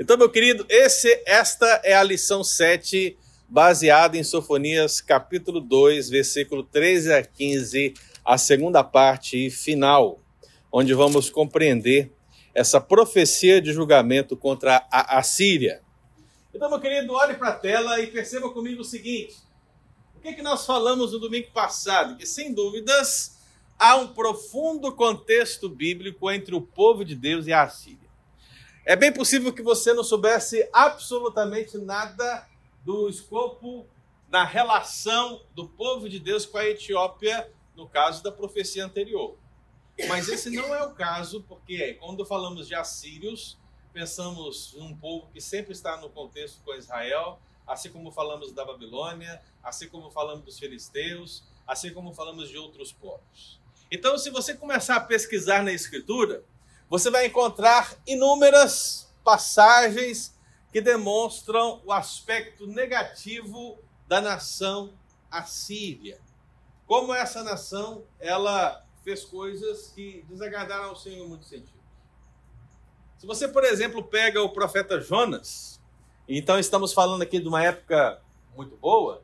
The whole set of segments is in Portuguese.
Então, meu querido, esse, esta é a lição 7, baseada em Sofonias, capítulo 2, versículo 13 a 15, a segunda parte final, onde vamos compreender essa profecia de julgamento contra a Assíria. Então, meu querido, olhe para a tela e perceba comigo o seguinte: o que, que nós falamos no domingo passado? Que, sem dúvidas, há um profundo contexto bíblico entre o povo de Deus e a Assíria. É bem possível que você não soubesse absolutamente nada do escopo da relação do povo de Deus com a Etiópia, no caso da profecia anterior. Mas esse não é o caso, porque quando falamos de assírios, pensamos num povo que sempre está no contexto com Israel, assim como falamos da Babilônia, assim como falamos dos filisteus, assim como falamos de outros povos. Então, se você começar a pesquisar na Escritura, você vai encontrar inúmeras passagens que demonstram o aspecto negativo da nação assíria. Como essa nação, ela fez coisas que desagradaram ao Senhor em muitos sentidos. Se você, por exemplo, pega o profeta Jonas, então estamos falando aqui de uma época muito boa,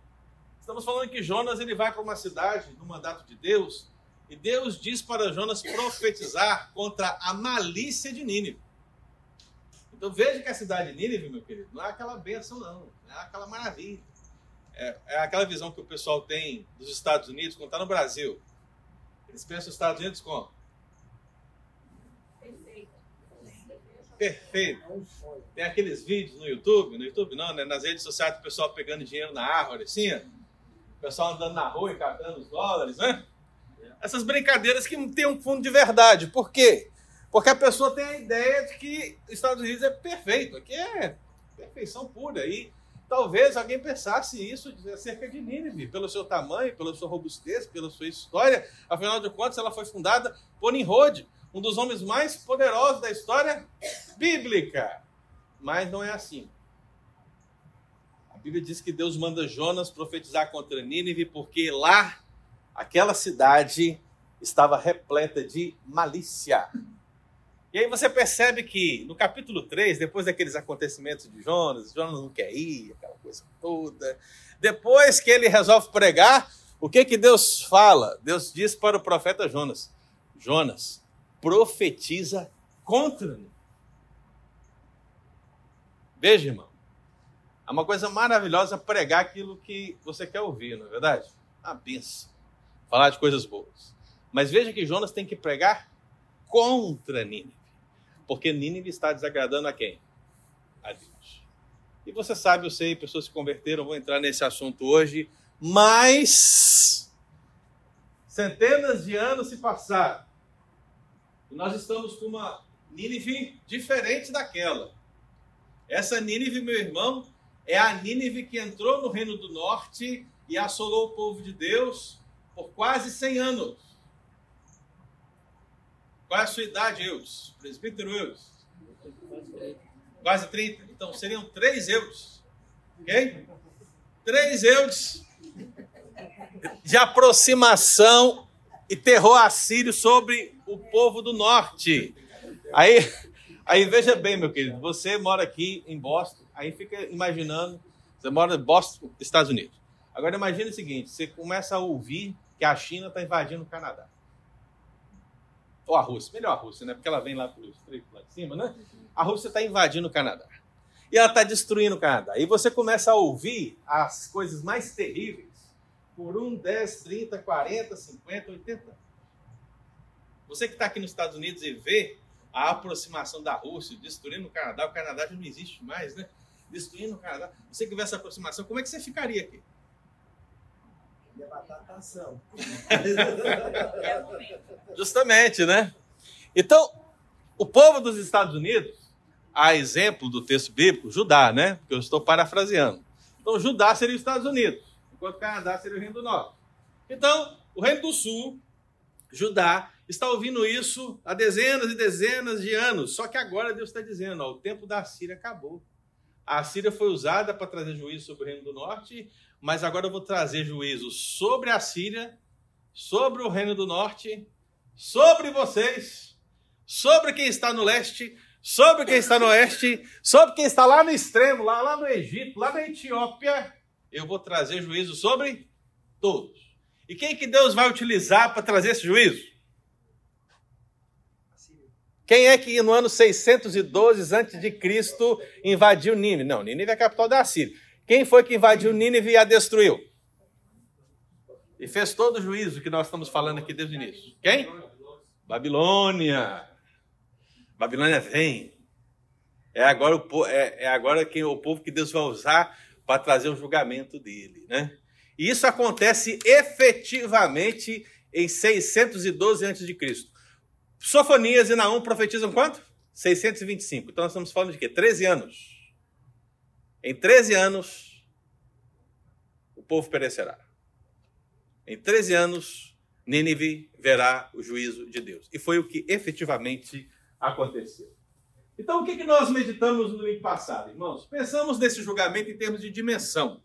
estamos falando que Jonas ele vai para uma cidade no mandato de Deus e Deus diz para Jonas profetizar contra a malícia de Nínive. Então veja que a cidade de Nínive, meu querido, não é aquela benção, não. Não é aquela maravilha. É, é aquela visão que o pessoal tem dos Estados Unidos quando está no Brasil. Eles pensam os Estados Unidos como? Perfeito. Perfeito. Tem aqueles vídeos no YouTube, no YouTube não, né? nas redes sociais, o pessoal pegando dinheiro na árvore, assim, o pessoal andando na rua e catando os dólares, né? Essas brincadeiras que não tem um fundo de verdade. Por quê? Porque a pessoa tem a ideia de que os Estados Unidos é perfeito, aqui é perfeição pura. E talvez alguém pensasse isso acerca de Nínive, pelo seu tamanho, pela sua robustez, pela sua história. Afinal de contas, ela foi fundada por Nimrod, um dos homens mais poderosos da história bíblica. Mas não é assim. A Bíblia diz que Deus manda Jonas profetizar contra Nínive, porque lá aquela cidade estava repleta de malícia. E aí você percebe que no capítulo 3, depois daqueles acontecimentos de Jonas, Jonas não quer ir, aquela coisa toda. Depois que ele resolve pregar, o que que Deus fala? Deus diz para o profeta Jonas: Jonas, profetiza contra-me. Veja, irmão, é uma coisa maravilhosa pregar aquilo que você quer ouvir, não é verdade? A benção falar de coisas boas. Mas veja que Jonas tem que pregar contra Nínive. Porque Nínive está desagradando a quem? A Deus. E você sabe, eu sei, pessoas se converteram, vou entrar nesse assunto hoje, mas centenas de anos se passaram. E nós estamos com uma Nínive diferente daquela. Essa Nínive, meu irmão, é a Nínive que entrou no Reino do Norte e assolou o povo de Deus por quase 100 anos. Qual é a sua idade, Eudes? Presbítero Eudes? Quase 30. Então seriam 3 euros. Ok? 3 euros de aproximação e terror assírio sobre o povo do norte. Aí, aí veja bem, meu querido, você mora aqui em Boston, aí fica imaginando, você mora em Boston, Estados Unidos. Agora imagine o seguinte, você começa a ouvir que a China está invadindo o Canadá. Ou a Rússia, melhor a Rússia, né? Porque ela vem lá pelo estreito lá de cima, né? A Rússia está invadindo o Canadá. E ela está destruindo o Canadá. E você começa a ouvir as coisas mais terríveis por um, 10, 30, 40, 50, 80 anos. Você que está aqui nos Estados Unidos e vê a aproximação da Rússia destruindo o Canadá, o Canadá já não existe mais, né? Destruindo o Canadá. Você que vê essa aproximação, como é que você ficaria aqui? Ia batatação. Justamente, né? Então, o povo dos Estados Unidos, a exemplo do texto bíblico, Judá, né? Porque eu estou parafraseando. Então, Judá seria os Estados Unidos, enquanto Canadá seria o Reino do Norte. Então, o Reino do Sul, Judá, está ouvindo isso há dezenas e dezenas de anos. Só que agora Deus está dizendo: ó, o tempo da Síria acabou. A Síria foi usada para trazer juízo sobre o Reino do Norte mas agora eu vou trazer juízo sobre a Síria, sobre o Reino do Norte, sobre vocês, sobre quem está no leste, sobre quem está no oeste, sobre quem está lá no extremo, lá, lá no Egito, lá na Etiópia, eu vou trazer juízo sobre todos. E quem que Deus vai utilizar para trazer esse juízo? Quem é que no ano 612 a.C. invadiu Nínive? Não, Nínive é a capital da Síria. Quem foi que invadiu Nínive e a destruiu? E fez todo o juízo que nós estamos falando aqui desde o início. Quem? Babilônia. Babilônia vem. É agora, o, é, é agora quem, o povo que Deus vai usar para trazer o julgamento dele. Né? E isso acontece efetivamente em 612 a.C. Sofonias e Naum profetizam quanto? 625. Então nós estamos falando de quê? 13 anos. Em 13 anos, o povo perecerá. Em 13 anos, Nínive verá o juízo de Deus. E foi o que efetivamente aconteceu. Então, o que nós meditamos no domingo passado, irmãos? Pensamos nesse julgamento em termos de dimensão.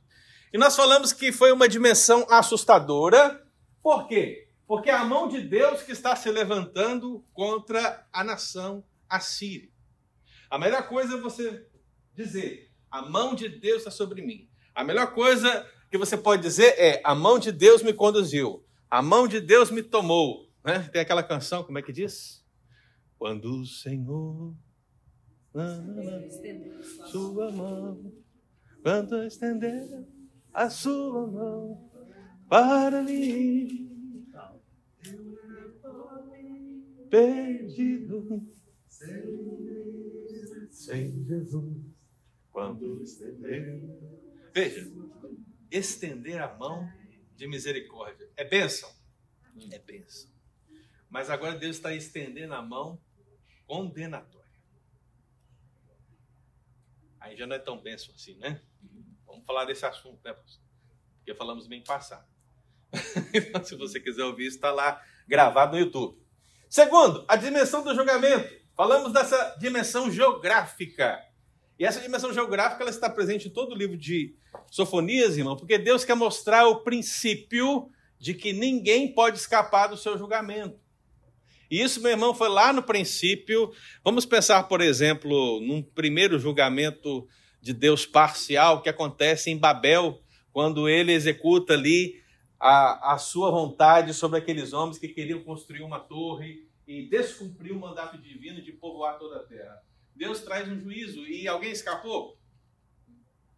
E nós falamos que foi uma dimensão assustadora. Por quê? Porque é a mão de Deus que está se levantando contra a nação assíria. A melhor coisa é você dizer: a mão de Deus está sobre mim. A melhor coisa que você pode dizer é: a mão de Deus me conduziu. A mão de Deus me tomou. Né? Tem aquela canção, como é que diz? Quando o Senhor sua mão, quando estender a sua mão para mim perdido sem Jesus quando estender. Veja, estender a mão de misericórdia é bênção? É bênção. Mas agora Deus está estendendo a mão condenatória. Aí já não é tão bênção assim, né? Vamos falar desse assunto, né, pastor? Porque falamos bem passado. então, se você quiser ouvir, está lá gravado no YouTube. Segundo, a dimensão do julgamento. Falamos dessa dimensão geográfica. E essa dimensão geográfica ela está presente em todo o livro de Sofonias, irmão, porque Deus quer mostrar o princípio de que ninguém pode escapar do seu julgamento. E isso, meu irmão, foi lá no princípio. Vamos pensar, por exemplo, num primeiro julgamento de Deus parcial que acontece em Babel, quando ele executa ali a, a sua vontade sobre aqueles homens que queriam construir uma torre e descumprir o mandato divino de povoar toda a terra. Deus traz um juízo e alguém escapou?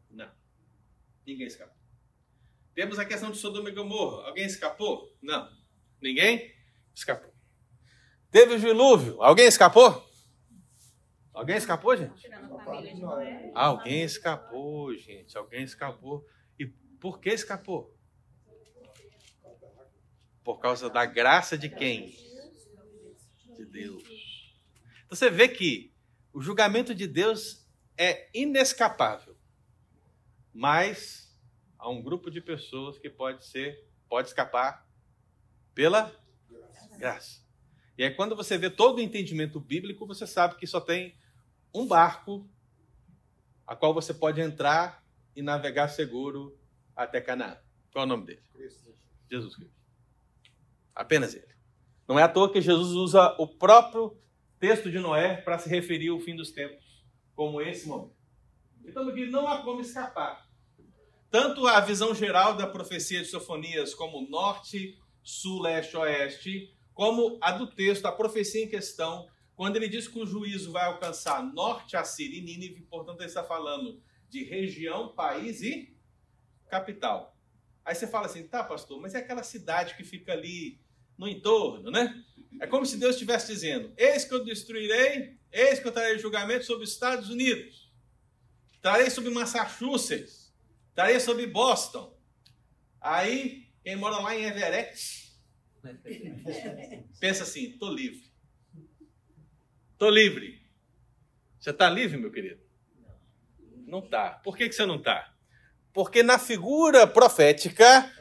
Não. Ninguém escapou. Temos a questão de Sodoma e Gomorra. Alguém escapou? Não. Ninguém escapou. Teve o dilúvio. Alguém escapou? Alguém escapou, gente? Alguém escapou, gente. Alguém escapou. E por que escapou? Por causa da graça de quem? De Deus. Então você vê que o julgamento de Deus é inescapável. Mas há um grupo de pessoas que pode ser, pode escapar pela graça. E aí quando você vê todo o entendimento bíblico, você sabe que só tem um barco a qual você pode entrar e navegar seguro até Canaã. Qual é o nome dele? Jesus Cristo. Apenas ele. Não é à toa que Jesus usa o próprio texto de Noé para se referir ao fim dos tempos, como esse momento. Então, aqui não há como escapar. Tanto a visão geral da profecia de Sofonias, como norte, sul, leste, oeste, como a do texto, a profecia em questão, quando ele diz que o juízo vai alcançar norte, Assíria e Nínive, portanto, ele está falando de região, país e capital. Aí você fala assim, tá, pastor, mas é aquela cidade que fica ali no entorno, né? É como se Deus estivesse dizendo: Eis que eu destruirei, eis que eu trarei julgamento sobre os Estados Unidos, trarei sobre Massachusetts, trarei sobre Boston. Aí, quem mora lá em Everett, pensa assim: tô livre. Tô livre. Você está livre, meu querido? Não está. Por que, que você não está? Porque na figura profética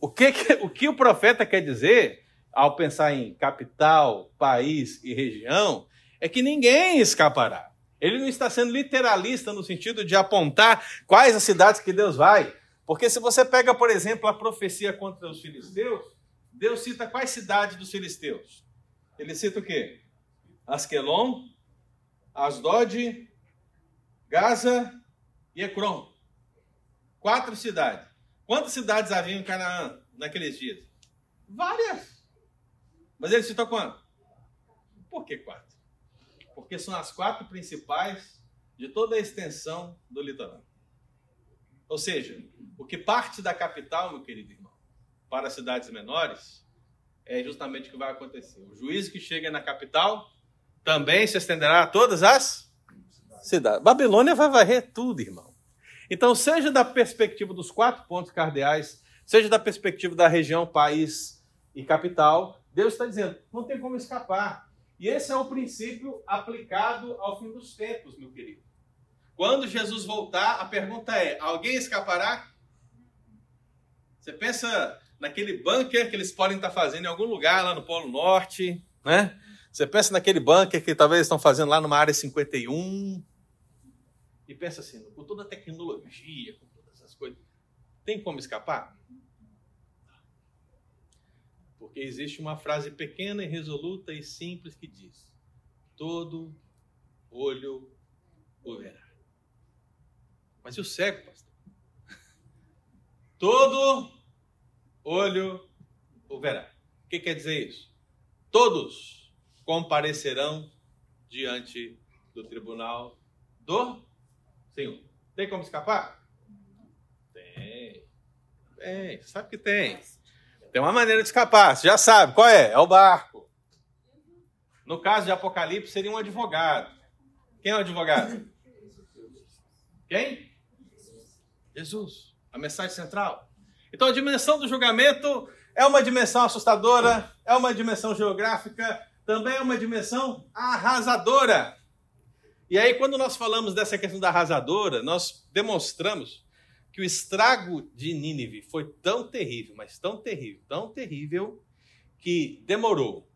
o que, o que o profeta quer dizer ao pensar em capital, país e região é que ninguém escapará. Ele não está sendo literalista no sentido de apontar quais as cidades que Deus vai. Porque se você pega, por exemplo, a profecia contra os filisteus, Deus cita quais cidades dos filisteus? Ele cita o quê? Asquelon, Asdod, Gaza e Ecrom. Quatro cidades. Quantas cidades haviam em Canaã naqueles dias? Várias. Mas ele citou quanto? Por que quatro? Porque são as quatro principais de toda a extensão do litoral. Ou seja, o que parte da capital, meu querido irmão, para as cidades menores, é justamente o que vai acontecer. O juízo que chega na capital também se estenderá a todas as cidades. Babilônia vai varrer tudo, irmão. Então, seja da perspectiva dos quatro pontos cardeais, seja da perspectiva da região, país e capital, Deus está dizendo, não tem como escapar. E esse é o princípio aplicado ao fim dos tempos, meu querido. Quando Jesus voltar, a pergunta é: alguém escapará? Você pensa naquele bunker que eles podem estar fazendo em algum lugar lá no Polo Norte, né? Você pensa naquele bunker que talvez estão fazendo lá numa área 51. E pensa assim, com toda a tecnologia, com todas essas coisas, tem como escapar? Porque existe uma frase pequena e resoluta e simples que diz: todo olho o verá. Mas e o cego, pastor? Todo olho o verá. O que quer dizer isso? Todos comparecerão diante do tribunal do Senhor. Tem como escapar? Tem. Tem. Sabe que tem. Tem uma maneira de escapar. Você já sabe. Qual é? É o barco. No caso de Apocalipse, seria um advogado. Quem é o advogado? Quem? Jesus. A mensagem central. Então a dimensão do julgamento é uma dimensão assustadora, é uma dimensão geográfica, também é uma dimensão arrasadora. E aí, quando nós falamos dessa questão da arrasadora, nós demonstramos que o estrago de Nínive foi tão terrível, mas tão terrível, tão terrível, que demorou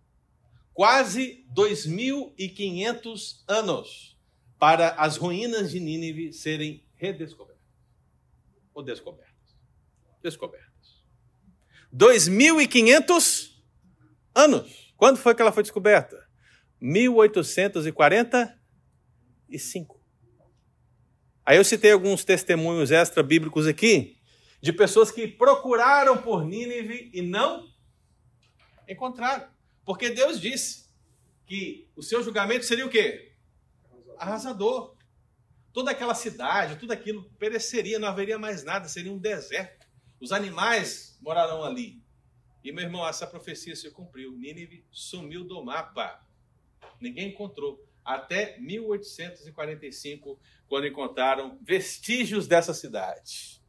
quase 2.500 anos para as ruínas de Nínive serem redescobertas ou descobertas? Descobertas. 2.500 anos. Quando foi que ela foi descoberta? 1845. Aí eu citei alguns testemunhos extra-bíblicos aqui de pessoas que procuraram por Nínive e não encontraram. Porque Deus disse que o seu julgamento seria o quê? Arrasador toda aquela cidade, tudo aquilo pereceria, não haveria mais nada, seria um deserto. Os animais morarão ali. E meu irmão, essa profecia se cumpriu. Nínive sumiu do mapa. Ninguém encontrou. Até 1845, quando encontraram vestígios dessa cidade.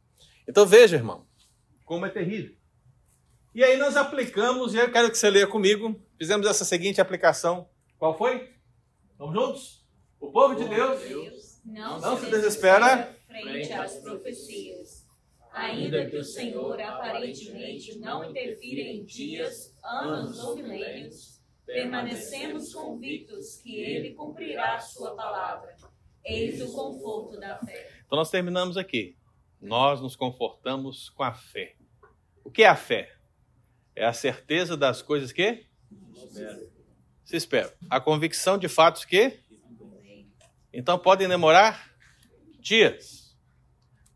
Então veja, irmão, como é terrível. E aí nós aplicamos, e eu quero que você leia comigo. Fizemos essa seguinte aplicação. Qual foi? Vamos juntos? O povo de Deus não, não se desespera frente às profecias. Ainda que o Senhor aparentemente não interfira em dias, anos ou milênios, permanecemos convictos que Ele cumprirá a sua palavra. Eis o conforto da fé. Então nós terminamos aqui. Nós nos confortamos com a fé. O que é a fé? É a certeza das coisas que se espera. A convicção de fatos que então podem demorar dias.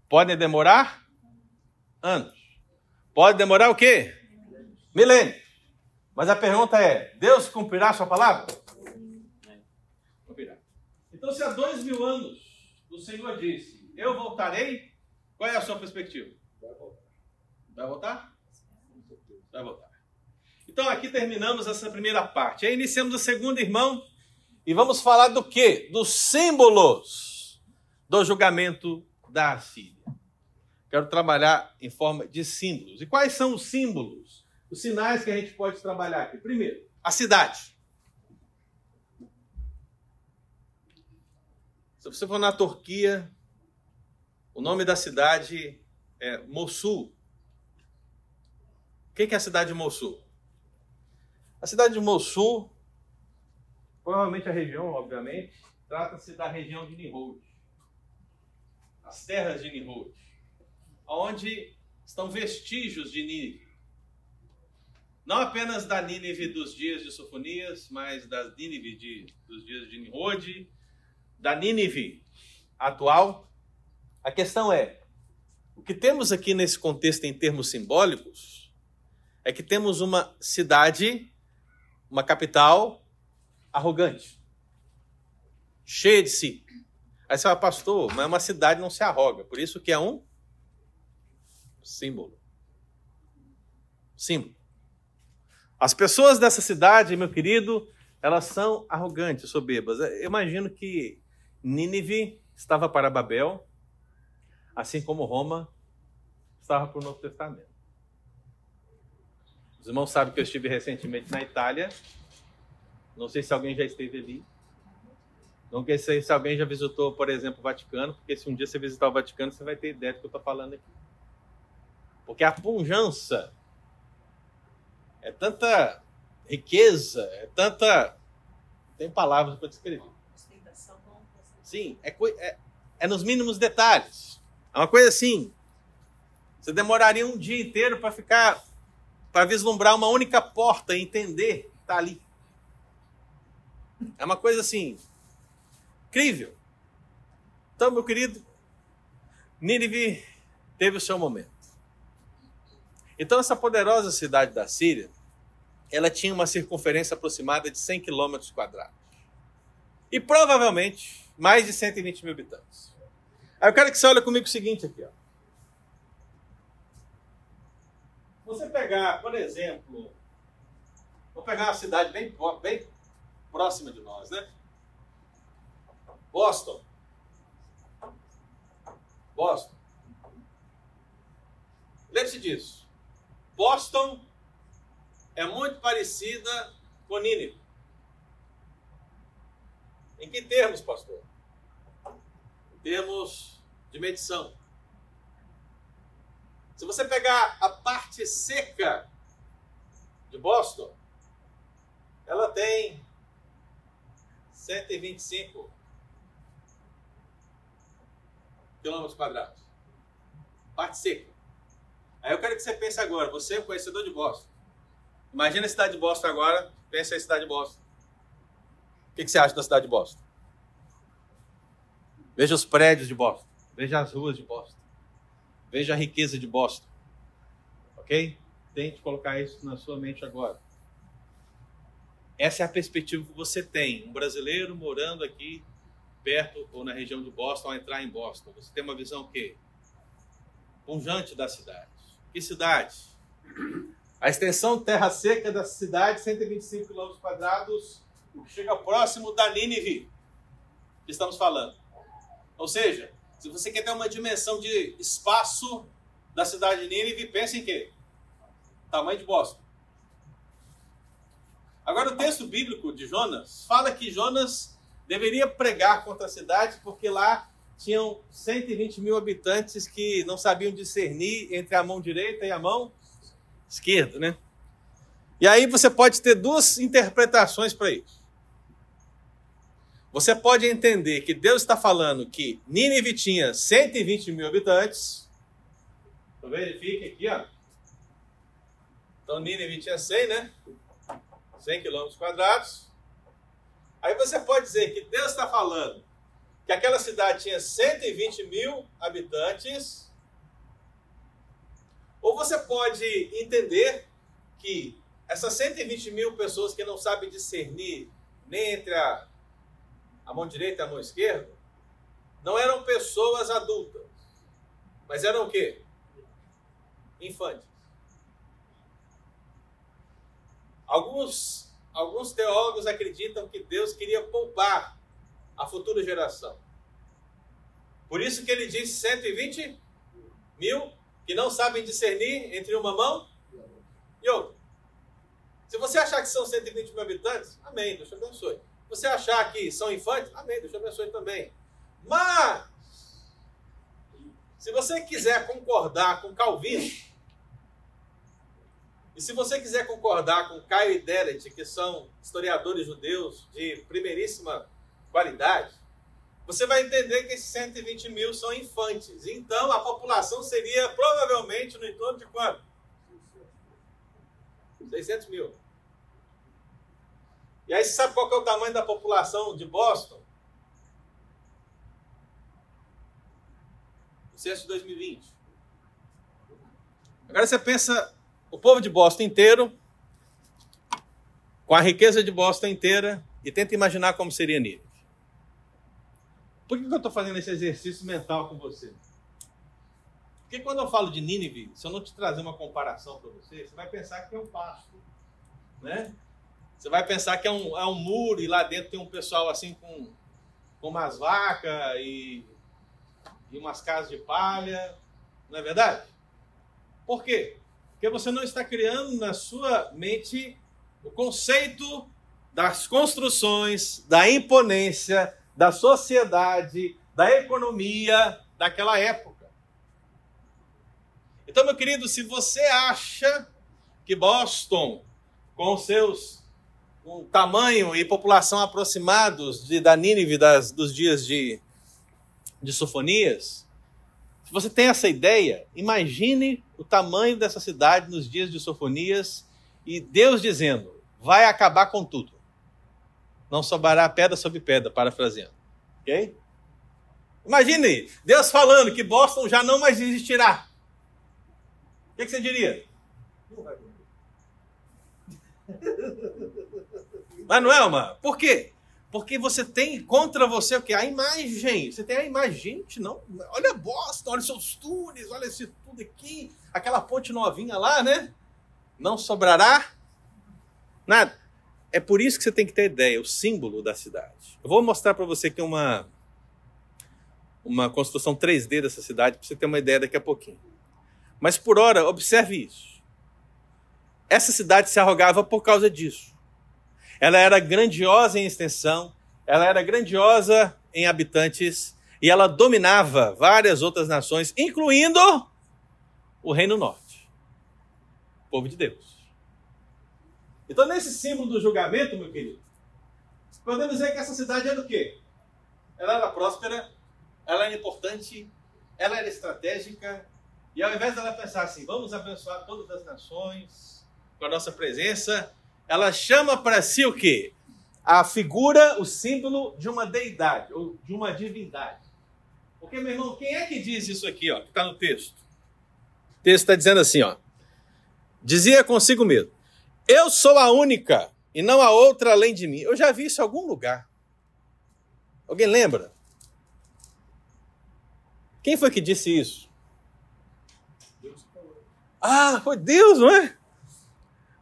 Podem demorar anos. Pode demorar o quê? Milênios. Mas a pergunta é: Deus cumprirá a sua palavra? Cumprirá. Então, se há dois mil anos o Senhor disse: Eu voltarei, qual é a sua perspectiva? Vai voltar. Vai voltar? Vai voltar. Então, aqui terminamos essa primeira parte. Aí iniciamos a segunda, irmão e vamos falar do que? Dos símbolos do julgamento da Assíria. Quero trabalhar em forma de símbolos. E quais são os símbolos? Os sinais que a gente pode trabalhar aqui. Primeiro, a cidade. Se você for na Turquia, o nome da cidade é Mossul. O que é a cidade de Mossul? A cidade de Mossul Provavelmente a região, obviamente, trata-se da região de Nimrod. As terras de Nimrod. Onde estão vestígios de. Não apenas da Nínive dos dias de Sofonias, mas das Nínive de, dos dias de Nimrod, da Nínive atual. A questão é: o que temos aqui nesse contexto em termos simbólicos é que temos uma cidade, uma capital arrogante, cheia de si. Aí você fala, pastor, mas uma cidade não se arroga, por isso que é um símbolo. Símbolo. As pessoas dessa cidade, meu querido, elas são arrogantes, soberbas. Eu imagino que Nínive estava para Babel, assim como Roma estava para o Novo Testamento. Os irmãos sabem que eu estive recentemente na Itália. Não sei se alguém já esteve ali. Não sei se alguém já visitou, por exemplo, o Vaticano, porque se um dia você visitar o Vaticano, você vai ter ideia do que eu estou falando aqui. Porque a pujança é tanta riqueza, é tanta. Tem palavras para descrever. Sim, é, é, é nos mínimos detalhes. É uma coisa assim. Você demoraria um dia inteiro para ficar. para vislumbrar uma única porta e entender que está ali. É uma coisa assim. incrível. Então, meu querido, Nínive teve o seu momento. Então, essa poderosa cidade da Síria, ela tinha uma circunferência aproximada de 100 quilômetros quadrados. E provavelmente mais de 120 mil habitantes. Aí eu quero que você olhe comigo o seguinte aqui. Ó. Você pegar, por exemplo, vou pegar uma cidade bem, bem próxima de nós, né? Boston. Boston. Lembre-se disso. Boston é muito parecida com Nínive. Em que termos, pastor? Em termos de medição. Se você pegar a parte seca de Boston, ela tem 125 quilômetros quadrados. Parte seca. Aí eu quero que você pense agora, você é conhecedor de Boston. Imagina a cidade de Boston agora, pensa em cidade de Boston. O que, você acha da cidade de Boston? Veja os prédios de Boston. Veja as ruas de Boston. Veja a riqueza de Boston. Ok? Tente colocar isso na sua mente agora. Essa é a perspectiva que você tem. Um brasileiro morando aqui perto ou na região de Boston, ao entrar em Boston. Você tem uma visão o quê? Punjante da cidade. Que cidade? A extensão terra seca da cidade, 125 km quadrados, chega próximo da Nínive, que estamos falando. Ou seja, se você quer ter uma dimensão de espaço da cidade de Nínive, pense em quê? Tamanho de Boston. Agora, o texto bíblico de Jonas fala que Jonas deveria pregar contra a cidade porque lá tinham 120 mil habitantes que não sabiam discernir entre a mão direita e a mão né? E aí você pode ter duas interpretações para isso. Você pode entender que Deus está falando que Nínive tinha 120 mil habitantes. Então verifique aqui, ó. Então Nínive tinha 100, né? 100 quilômetros quadrados. Aí você pode dizer que Deus está falando que aquela cidade tinha 120 mil habitantes, ou você pode entender que essas 120 mil pessoas que não sabem discernir nem entre a, a mão direita e a mão esquerda, não eram pessoas adultas, mas eram o quê? Infantes. Alguns, alguns teólogos acreditam que Deus queria poupar a futura geração. Por isso que ele diz 120 mil que não sabem discernir entre uma mão e outra. Se você achar que são 120 mil habitantes, amém, Deus te abençoe. Se você achar que são infantes, amém, Deus te abençoe também. Mas, se você quiser concordar com Calvino, e se você quiser concordar com Caio e Deret, que são historiadores judeus de primeiríssima qualidade, você vai entender que esses 120 mil são infantes. Então, a população seria provavelmente no entorno de quanto? 600 mil. E aí, você sabe qual é o tamanho da população de Boston? No censo de 2020. Agora você pensa o povo de Boston inteiro, com a riqueza de Boston inteira, e tenta imaginar como seria nele. Por que eu estou fazendo esse exercício mental com você? Porque quando eu falo de Nínive, se eu não te trazer uma comparação para você, você vai pensar que é um pasto, né? Você vai pensar que é um, é um muro e lá dentro tem um pessoal assim com, com umas vacas e, e umas casas de palha, não é verdade? Por quê? Porque você não está criando na sua mente o conceito das construções, da imponência, da sociedade, da economia daquela época. Então, meu querido, se você acha que Boston, com seus com tamanho e população aproximados de, da Nínive das, dos dias de, de Sofonias, se você tem essa ideia, imagine o tamanho dessa cidade nos dias de Sofonias e Deus dizendo: vai acabar com tudo. Não sobrará pedra sobre pedra, parafraseando. Ok? Imagine Deus falando que Boston já não mais existirá. O que, que você diria? Mas não é, uma? Por quê? Porque você tem contra você o quê? A imagem. Você tem a imagem. Gente, não. Olha Boston, olha seus túneis, olha esse tudo aqui. Aquela ponte novinha lá, né? Não sobrará nada. É por isso que você tem que ter ideia, o símbolo da cidade. Eu vou mostrar para você aqui uma, uma construção 3D dessa cidade, para você ter uma ideia daqui a pouquinho. Mas por hora, observe isso. Essa cidade se arrogava por causa disso. Ela era grandiosa em extensão, ela era grandiosa em habitantes e ela dominava várias outras nações, incluindo o Reino Norte, o povo de Deus. Então, nesse símbolo do julgamento, meu querido, podemos dizer que essa cidade era o quê? Ela era próspera, ela era importante, ela era estratégica, e ao invés dela pensar assim, vamos abençoar todas as nações com a nossa presença, ela chama para si o quê? A figura, o símbolo de uma deidade, ou de uma divindade. Porque, meu irmão, quem é que diz isso aqui, ó, que está no texto? O texto está dizendo assim, ó. Dizia consigo mesmo: Eu sou a única e não há outra além de mim. Eu já vi isso em algum lugar. Alguém lembra? Quem foi que disse isso? Ah, foi Deus, não é?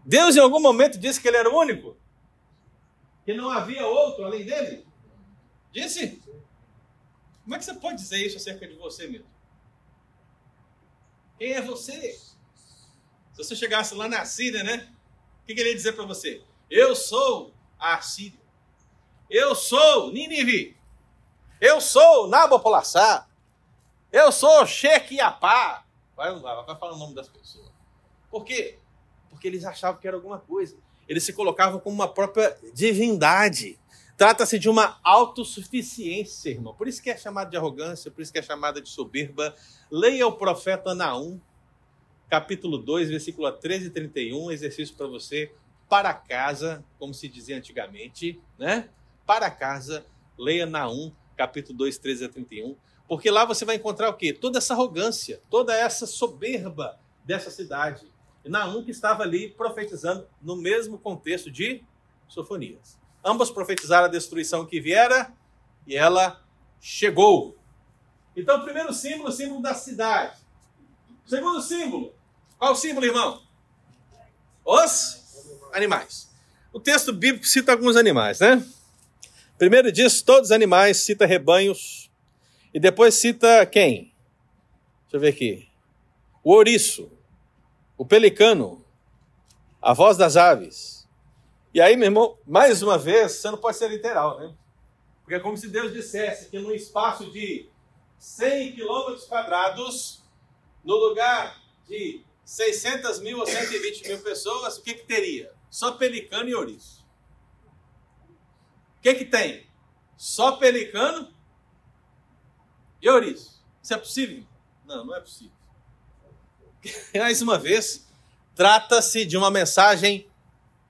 Deus em algum momento disse que ele era o único? Que não havia outro além dele? Disse? Como é que você pode dizer isso acerca de você mesmo? Quem é você? Se você chegasse lá na Síria, né? O que, que ele ia dizer para você? Eu sou a Síria. Eu sou Nínive. Eu sou Nabopolassar. Eu sou Shequiapá. Vai, vai, vai falar o nome das pessoas. Por quê? porque eles achavam que era alguma coisa. Eles se colocavam como uma própria divindade. Trata-se de uma autossuficiência, irmão. Por isso que é chamado de arrogância, por isso que é chamada de soberba. Leia o profeta Naum, capítulo 2, versículo 13 e 31, exercício para você. Para casa, como se dizia antigamente, né? Para casa, leia Naum, capítulo 2, 13 a 31. Porque lá você vai encontrar o quê? Toda essa arrogância, toda essa soberba dessa cidade. Naum que estava ali profetizando no mesmo contexto de Sofonias. Ambos profetizaram a destruição que viera e ela chegou. Então, primeiro símbolo, símbolo da cidade. segundo símbolo, qual o símbolo, irmão? Os animais. O texto bíblico cita alguns animais, né? Primeiro diz todos os animais, cita rebanhos. E depois cita quem? Deixa eu ver aqui. O ouriço, o pelicano, a voz das aves. E aí, meu irmão, mais uma vez, você não pode ser literal, né? Porque é como se Deus dissesse que num espaço de 100 quilômetros quadrados, no lugar de 600 mil ou 120 mil pessoas, o que, que teria? Só pelicano e ouriço. O que, que tem? Só pelicano e ouriço. Isso é possível? Não, não é possível. mais uma vez, trata-se de uma mensagem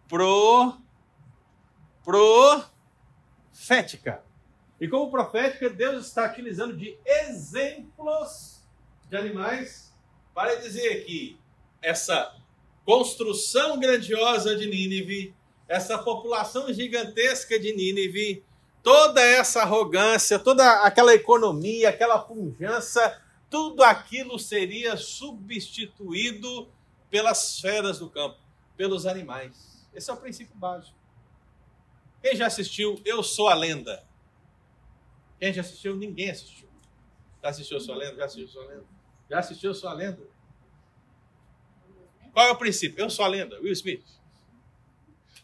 pro profética. E como profética, Deus está utilizando de exemplos de animais para dizer que essa construção grandiosa de Nínive, essa população gigantesca de Nínive, toda essa arrogância, toda aquela economia, aquela pujança, tudo aquilo seria substituído pelas feras do campo, pelos animais. Esse é o princípio básico. Quem já assistiu Eu Sou a Lenda? Quem já assistiu? Ninguém assistiu. Já assistiu a sua lenda? Já assistiu a lenda? Já assistiu a lenda? Qual é o princípio? Eu sou a lenda, Will Smith.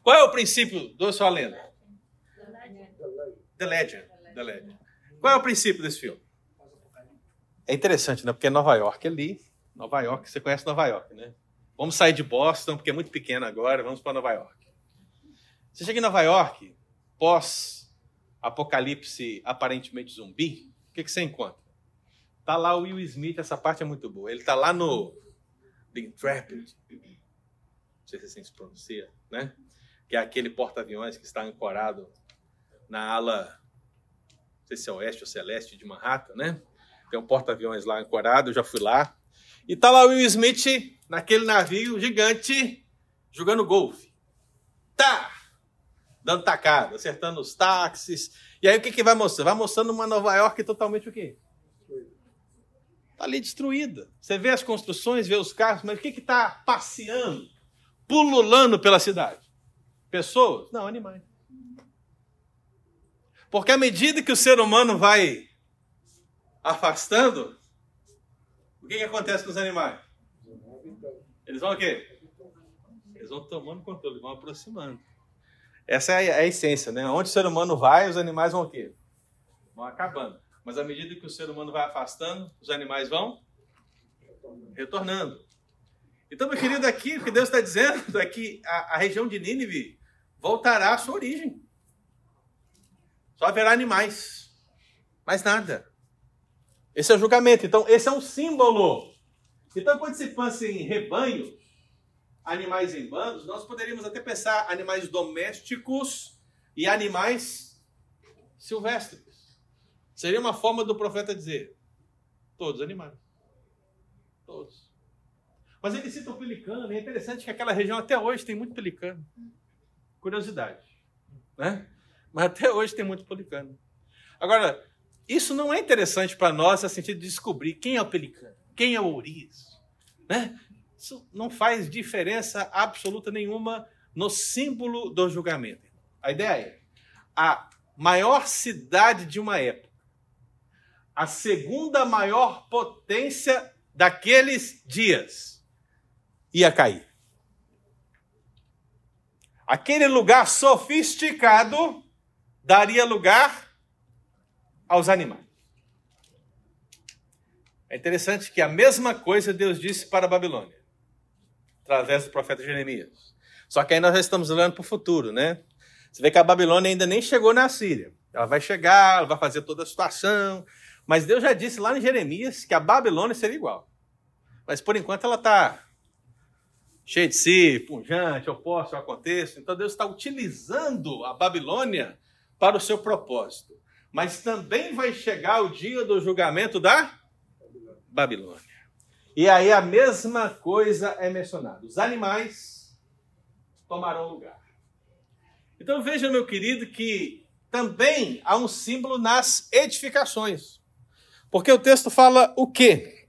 Qual é o princípio do Eu Sou a Lenda? The Legend. The Legend. Qual é o princípio desse filme? É interessante, né? Porque é Nova York ali. Nova York, você conhece Nova York, né? Vamos sair de Boston, porque é muito pequeno agora, vamos para Nova York. Você chega em Nova York, pós apocalipse aparentemente zumbi, o que, que você encontra? Tá lá o Will Smith, essa parte é muito boa. Ele tá lá no The Intrepid, não sei se assim se pronuncia, né? Que é aquele porta-aviões que está ancorado na ala, não sei se é oeste ou celeste de Manhattan, né? Tem um porta-aviões lá ancorado, eu já fui lá. E tá lá o Will Smith naquele navio gigante jogando golfe. Tá! Dando tacada, acertando os táxis. E aí o que, que vai mostrando? Vai mostrando uma Nova York totalmente o quê? Está ali destruída. Você vê as construções, vê os carros, mas o que está passeando, pululando pela cidade? Pessoas? Não, animais. Porque à medida que o ser humano vai afastando, o que, que acontece com os animais? Eles vão o quê? Eles vão tomando controle, vão aproximando. Essa é a, essência, né? Onde o ser humano vai, os animais vão o quê? Vão acabando. Mas à medida que o ser humano vai afastando, os animais vão retornando. Então, meu querido, aqui o que Deus está dizendo é que a, a região de Nínive voltará à sua origem. Só haverá animais. Mais nada. Esse é o julgamento. Então, esse é um símbolo. Então, quando se pensa em rebanhos, animais em bandos, nós poderíamos até pensar animais domésticos e animais silvestres. Seria uma forma do profeta dizer: todos animais. Todos. Mas ele cita o pelicano, e é interessante que aquela região até hoje tem muito pelicano. Curiosidade. Né? Mas até hoje tem muito pelicano. Agora, isso não é interessante para nós no sentido de descobrir quem é o pelicano, quem é o ouriço. Né? Isso não faz diferença absoluta nenhuma no símbolo do julgamento. A ideia é a maior cidade de uma época a segunda maior potência daqueles dias ia cair. Aquele lugar sofisticado daria lugar aos animais. É interessante que a mesma coisa Deus disse para a Babilônia, através do profeta Jeremias. Só que aí nós já estamos olhando para o futuro, né? Você vê que a Babilônia ainda nem chegou na Síria. Ela vai chegar, ela vai fazer toda a situação, mas Deus já disse lá em Jeremias que a Babilônia seria igual. Mas por enquanto ela está cheia de si, punjante, eu posso, eu aconteço. Então Deus está utilizando a Babilônia para o seu propósito. Mas também vai chegar o dia do julgamento da Babilônia. E aí a mesma coisa é mencionada. Os animais tomarão lugar. Então veja, meu querido, que também há um símbolo nas edificações. Porque o texto fala o quê?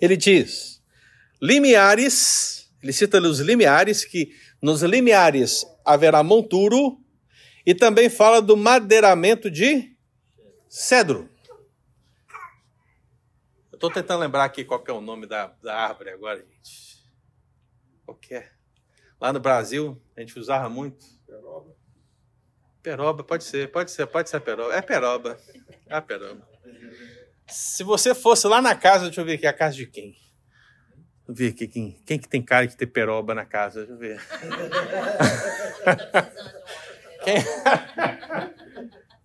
Ele diz: limiares, ele cita os limiares, que nos limiares haverá monturo, e também fala do madeiramento de cedro. Eu estou tentando lembrar aqui qual é o nome da, da árvore agora, gente. Qual que é? Lá no Brasil, a gente usava muito. Peroba. Peroba, pode ser, pode ser, pode ser peroba. É peroba. É a peroba. Se você fosse lá na casa, deixa eu ver aqui, a casa de quem? Deixa eu ver aqui, quem, quem que tem cara de ter peroba na casa? Deixa eu ver. quem...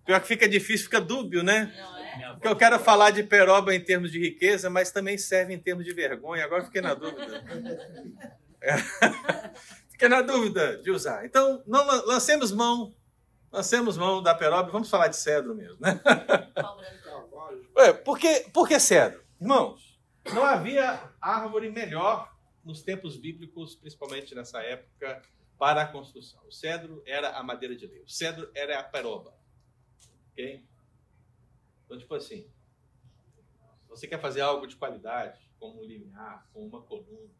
Pior que fica difícil, fica dúbio, né? É? Porque eu quero falar de peroba em termos de riqueza, mas também serve em termos de vergonha. Agora fiquei na dúvida. fiquei na dúvida de usar. Então, não lancemos mão, lancemos mão da peroba. Vamos falar de cedro mesmo, né? Ué, por, que, por que cedro? Irmãos, Não havia árvore melhor nos tempos bíblicos, principalmente nessa época, para a construção. O cedro era a madeira de lei. O cedro era a peroba. Ok? Então, tipo assim, se você quer fazer algo de qualidade, como um limiar, como uma coluna,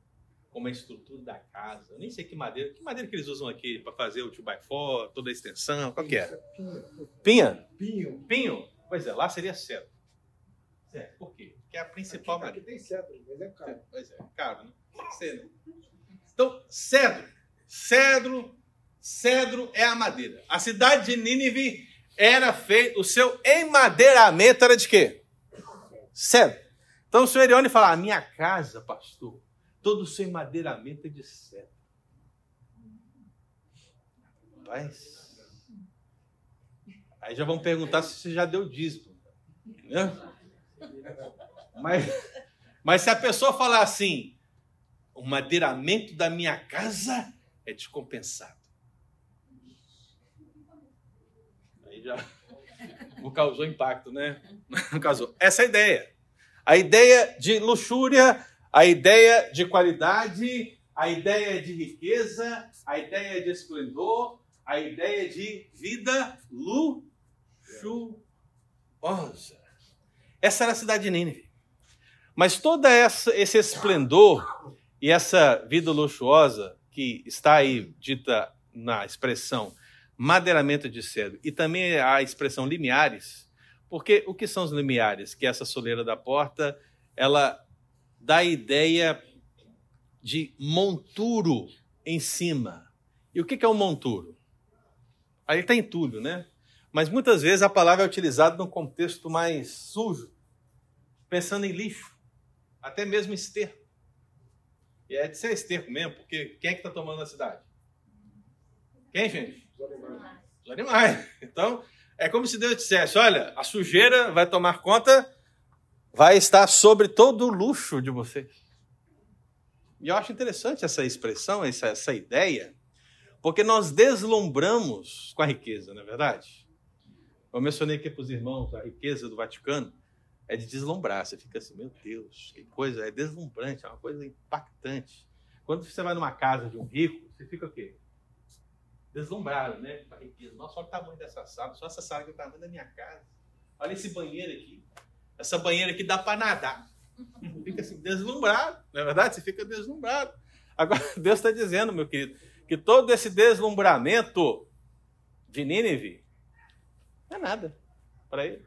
como a estrutura da casa, eu nem sei que madeira, que madeira que eles usam aqui para fazer o 2x4, toda a extensão, qual que é? Pinha? Pinho. Pinho? Pois é, lá seria cedro. Certo. Por quê? Porque é a principal Aqui, madeira. aqui tem cedro, mas é caro. Pois é, caro, né? Cedro. Então, cedro. Cedro. Cedro é a madeira. A cidade de Nínive era feito, o seu emadeiramento era de quê? Cedro. Então o senhor Erione fala: a minha casa, pastor, todo o seu emadeiramento é de cedro. Rapaz. Aí já vão perguntar se você já deu dízimo. Né? Mas, mas se a pessoa falar assim, o madeiramento da minha casa é descompensado. Aí já não causou impacto, né? Não causou. Essa é a ideia. A ideia de luxúria, a ideia de qualidade, a ideia de riqueza, a ideia de esplendor, a ideia de vida luxuosa. Essa era a cidade de Nínive. Mas todo esse esplendor e essa vida luxuosa que está aí dita na expressão madeiramento de cedro e também a expressão limiares, porque o que são os limiares? Que essa soleira da porta, ela dá a ideia de monturo em cima. E o que é um monturo? Aí está entulho, né? Mas muitas vezes a palavra é utilizada num contexto mais sujo, pensando em lixo, até mesmo esterco. E é de ser esterco mesmo, porque quem é que está tomando a cidade? Quem, gente? Os animais. Os animais. Então, é como se Deus dissesse: olha, a sujeira vai tomar conta, vai estar sobre todo o luxo de vocês. E eu acho interessante essa expressão, essa, essa ideia, porque nós deslumbramos com a riqueza, não é verdade? Eu mencionei aqui para os irmãos a riqueza do Vaticano é de deslumbrar. Você fica assim, meu Deus, que coisa, é deslumbrante, é uma coisa impactante. Quando você vai numa casa de um rico, você fica o quê? Deslumbrado, né? Com a riqueza. Nossa, olha o tamanho dessa sala, só essa sala que é o tamanho da minha casa. Olha esse banheiro aqui. Essa banheira aqui dá para nadar. Fica assim, deslumbrado, não é verdade? Você fica deslumbrado. Agora, Deus está dizendo, meu querido, que todo esse deslumbramento de Nínive não é nada para ele.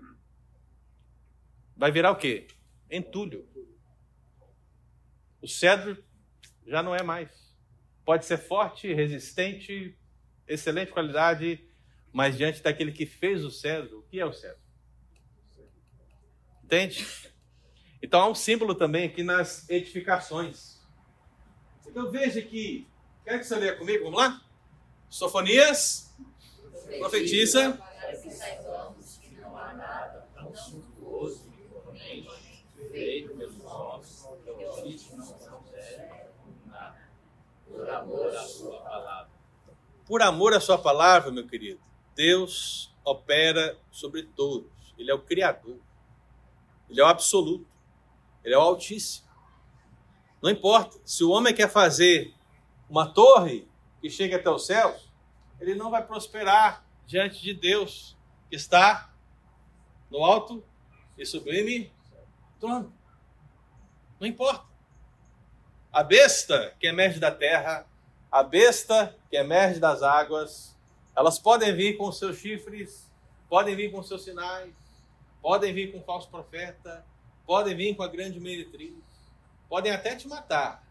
Vai virar o quê? Entulho. O cedro já não é mais. Pode ser forte, resistente, excelente qualidade, mas diante daquele que fez o cedro, o que é o cedro? Entende? Então há um símbolo também aqui nas edificações. Então veja que. Quer que você leia comigo? Vamos lá? Sofonias, profetiza. Saibamos que não há nada tão suntuoso e imponente, feito pelos homens, que o Cristo não nada, por amor à sua palavra. Por amor à sua palavra, meu querido, Deus opera sobre todos. Ele é o Criador. Ele é o absoluto. Ele é o Altíssimo. Não importa. Se o homem quer fazer uma torre que chegue até os céus, ele não vai prosperar diante de Deus, está no alto e sublime trono. Não importa. A besta que emerge da terra, a besta que emerge das águas, elas podem vir com seus chifres, podem vir com seus sinais, podem vir com o falso profeta, podem vir com a grande meretriz, podem até te matar,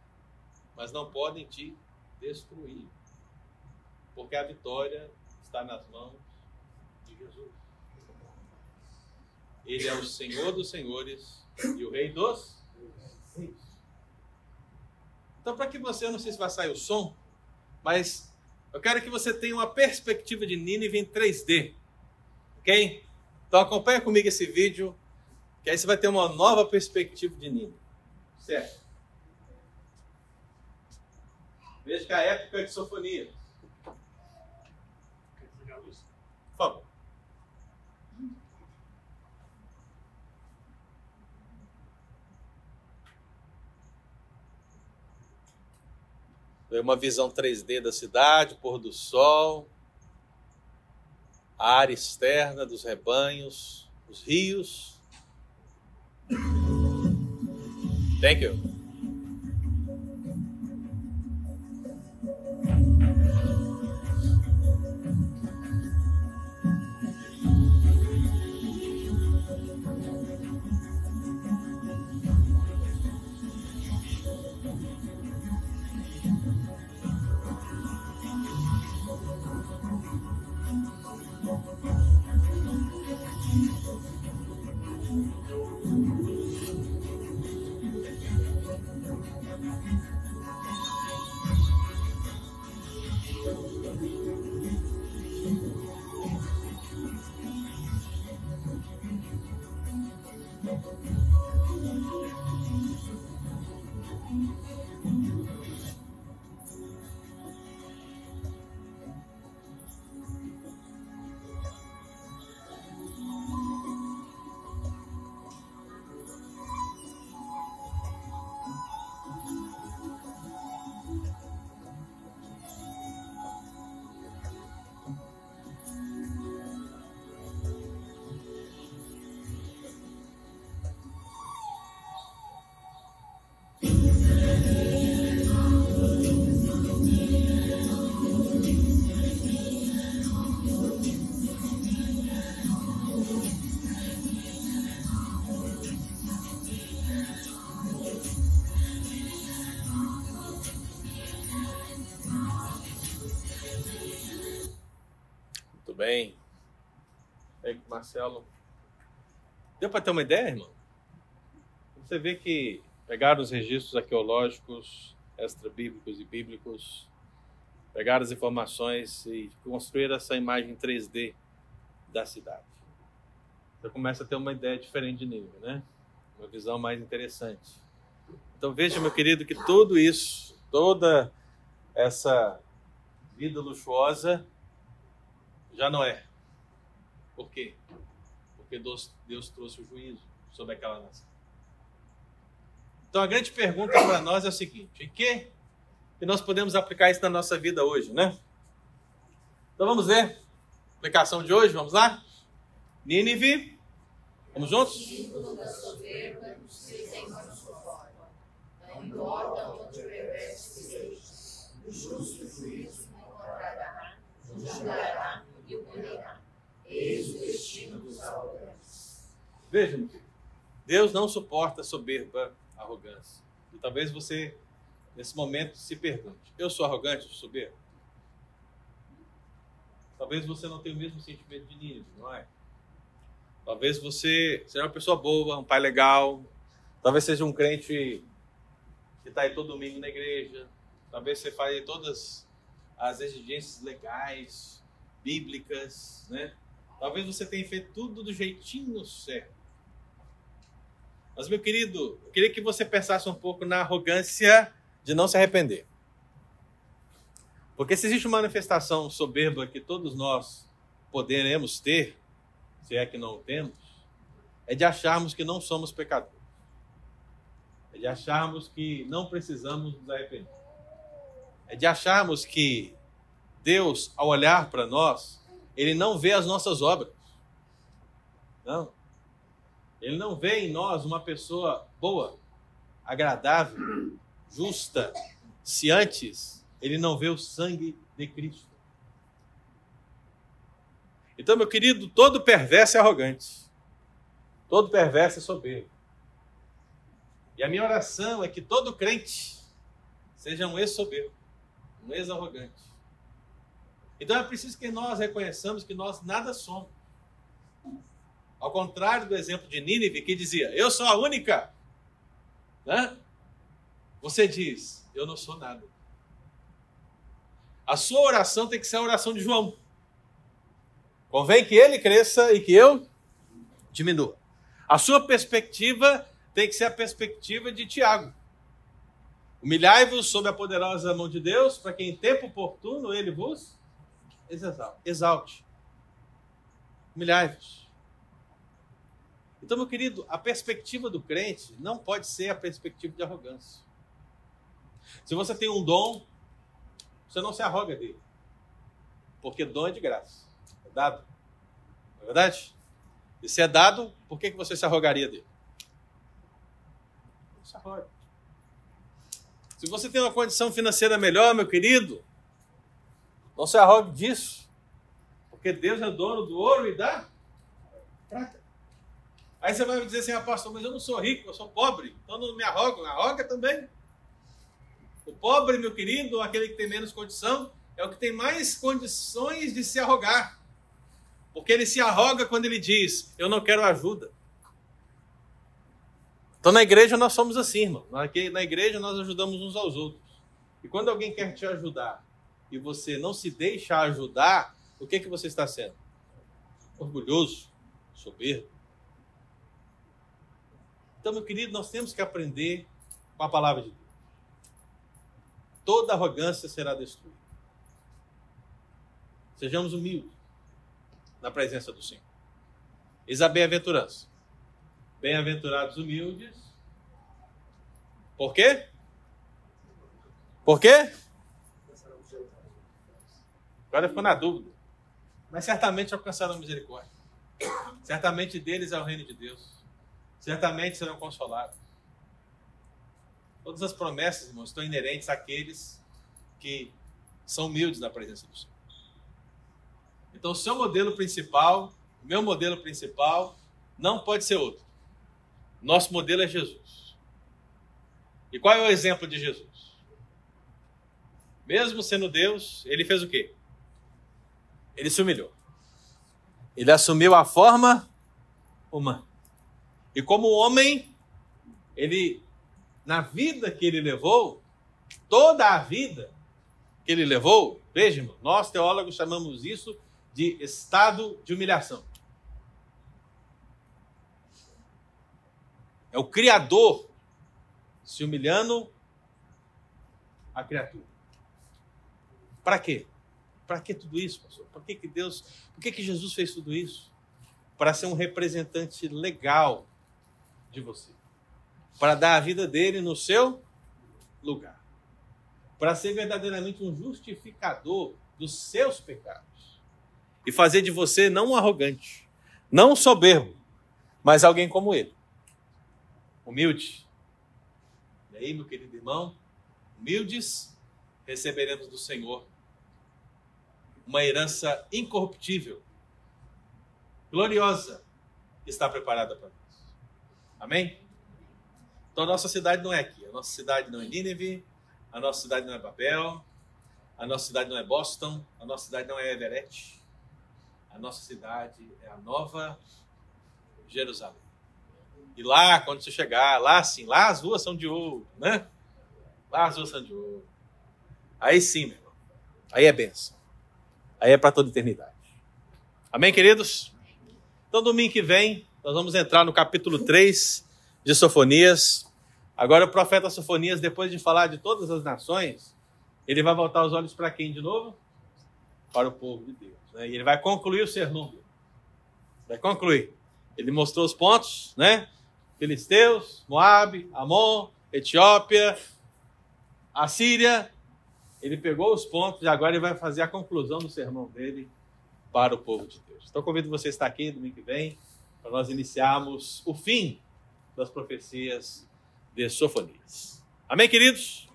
mas não podem te destruir, porque a vitória está nas mãos. Ele é o Senhor dos senhores e o Rei dos. Então, para que você, eu não sei se vai sair o som, mas eu quero que você tenha uma perspectiva de Nínive em 3D. Ok? Então acompanha comigo esse vídeo, que aí você vai ter uma nova perspectiva de Nínive. Certo? Veja que a época de Sofonias. Por favor. Uma visão 3D da cidade, pôr do sol, a área externa dos rebanhos, os rios. Thank you. Bem. Aí, Marcelo. Deu para ter uma ideia, irmão? Você vê que pegaram os registros arqueológicos, extra-bíblicos e bíblicos, pegaram as informações e construíram essa imagem 3D da cidade. Você começa a ter uma ideia diferente de nível, né? Uma visão mais interessante. Então veja, meu querido, que tudo isso, toda essa vida luxuosa já não é. Por quê? Porque Deus, Deus trouxe o juízo sobre aquela nação. Então a grande pergunta para nós é o seguinte: em que, que nós podemos aplicar isso na nossa vida hoje, né? Então vamos ver. Aplicação de hoje, vamos lá? Nínive. Vamos juntos? Símbolo da soberba, se Senhor suporta. Não importa onde perverso seja, o justo juízo o encontrará, o julgará e o punirá. Eis o destino dos arrogantes. Veja, meu filho, Deus não suporta soberba, arrogância. E talvez você, nesse momento, se pergunte: eu sou arrogante, sou soberbo? Talvez você não tenha o mesmo sentimento de Nínive, não é? Talvez você seja uma pessoa boa, um pai legal. Talvez seja um crente que está aí todo domingo na igreja. Talvez você faça todas as exigências legais, bíblicas, né? Talvez você tenha feito tudo do jeitinho certo. Mas, meu querido, eu queria que você pensasse um pouco na arrogância de não se arrepender. Porque se existe uma manifestação soberba que todos nós poderemos ter, se é que não o temos, é de acharmos que não somos pecadores. É de acharmos que não precisamos nos arrepender. É de acharmos que Deus, ao olhar para nós, ele não vê as nossas obras. Não. Ele não vê em nós uma pessoa boa, agradável, justa, se antes ele não vê o sangue de Cristo. Então, meu querido, todo perverso é arrogante. Todo perverso é soberbo. E a minha oração é que todo crente seja um ex-soberbo, um ex-arrogante. Então é preciso que nós reconheçamos que nós nada somos. Ao contrário do exemplo de Nínive, que dizia, eu sou a única. Né? Você diz, eu não sou nada. A sua oração tem que ser a oração de João. Convém que ele cresça e que eu diminua. A sua perspectiva tem que ser a perspectiva de Tiago. Humilhai-vos sob a poderosa mão de Deus, para que em tempo oportuno ele vos exalte. Humilhai-vos. Então, meu querido, a perspectiva do crente não pode ser a perspectiva de arrogância. Se você tem um dom, você não se arroga dele. Porque dom é de graça. É dado. Não é verdade? E se é dado, por que, você se arrogaria dele? Não se arroga. Se você tem uma condição financeira melhor, meu querido, não se arrogue disso. Porque Deus é dono do ouro e da prata. Aí você vai me dizer assim, ah, pastor, mas eu não sou rico, eu sou pobre, então não me arrogo. Arroga também. O pobre, meu querido, aquele que tem menos condição, é o que tem mais condições de se arrogar. Porque ele se arroga quando ele diz: Eu não quero ajuda. Então na igreja nós somos assim, irmão. Na igreja nós ajudamos uns aos outros. E quando alguém quer te ajudar e você não se deixa ajudar, o que, que você está sendo? Orgulhoso, soberbo. Então, meu querido, nós temos que aprender com a palavra de Deus. Toda arrogância será destruída. Sejamos humildes na presença do Senhor. Eis a bem-aventurança. Bem-aventurados humildes. Por quê? Por quê? Agora ficou na dúvida. Mas certamente alcançarão misericórdia. Certamente deles é o reino de Deus. Certamente serão consolados. Todas as promessas, irmãos, estão inerentes àqueles que são humildes na presença do Senhor. Então, o seu modelo principal, o meu modelo principal, não pode ser outro. Nosso modelo é Jesus. E qual é o exemplo de Jesus? Mesmo sendo Deus, ele fez o quê? Ele se humilhou. Ele assumiu a forma humana. E como homem, ele, na vida que ele levou, toda a vida que ele levou, veja, nós teólogos chamamos isso de estado de humilhação. É o Criador se humilhando a criatura. Para quê? Para que tudo isso, pastor? Por que, que Deus, por que, que Jesus fez tudo isso? Para ser um representante legal de você. Para dar a vida dele no seu lugar. Para ser verdadeiramente um justificador dos seus pecados. E fazer de você não um arrogante, não um soberbo, mas alguém como ele humilde. E aí, meu querido irmão, humildes, receberemos do Senhor uma herança incorruptível, gloriosa, está preparada para nós. Amém? Então, a nossa cidade não é aqui, a nossa cidade não é Nínive, a nossa cidade não é Babel, a nossa cidade não é Boston, a nossa cidade não é Everett, a nossa cidade é a Nova Jerusalém. E lá, quando você chegar, lá sim, lá as ruas são de ouro, né? Lá as ruas são de ouro. Aí sim, meu irmão. Aí é benção. Aí é para toda eternidade. Amém, queridos? Então, domingo que vem, nós vamos entrar no capítulo 3 de Sofonias. Agora, o profeta Sofonias, depois de falar de todas as nações, ele vai voltar os olhos para quem de novo? Para o povo de Deus. Né? E ele vai concluir o sermão. Vai concluir. Ele mostrou os pontos, né? Filisteus, Moabe, Amon, Etiópia, Assíria. Ele pegou os pontos e agora ele vai fazer a conclusão do sermão dele para o povo de Deus. Então convido você a estar aqui domingo que vem para nós iniciarmos o fim das profecias de Sofonias. Amém, queridos?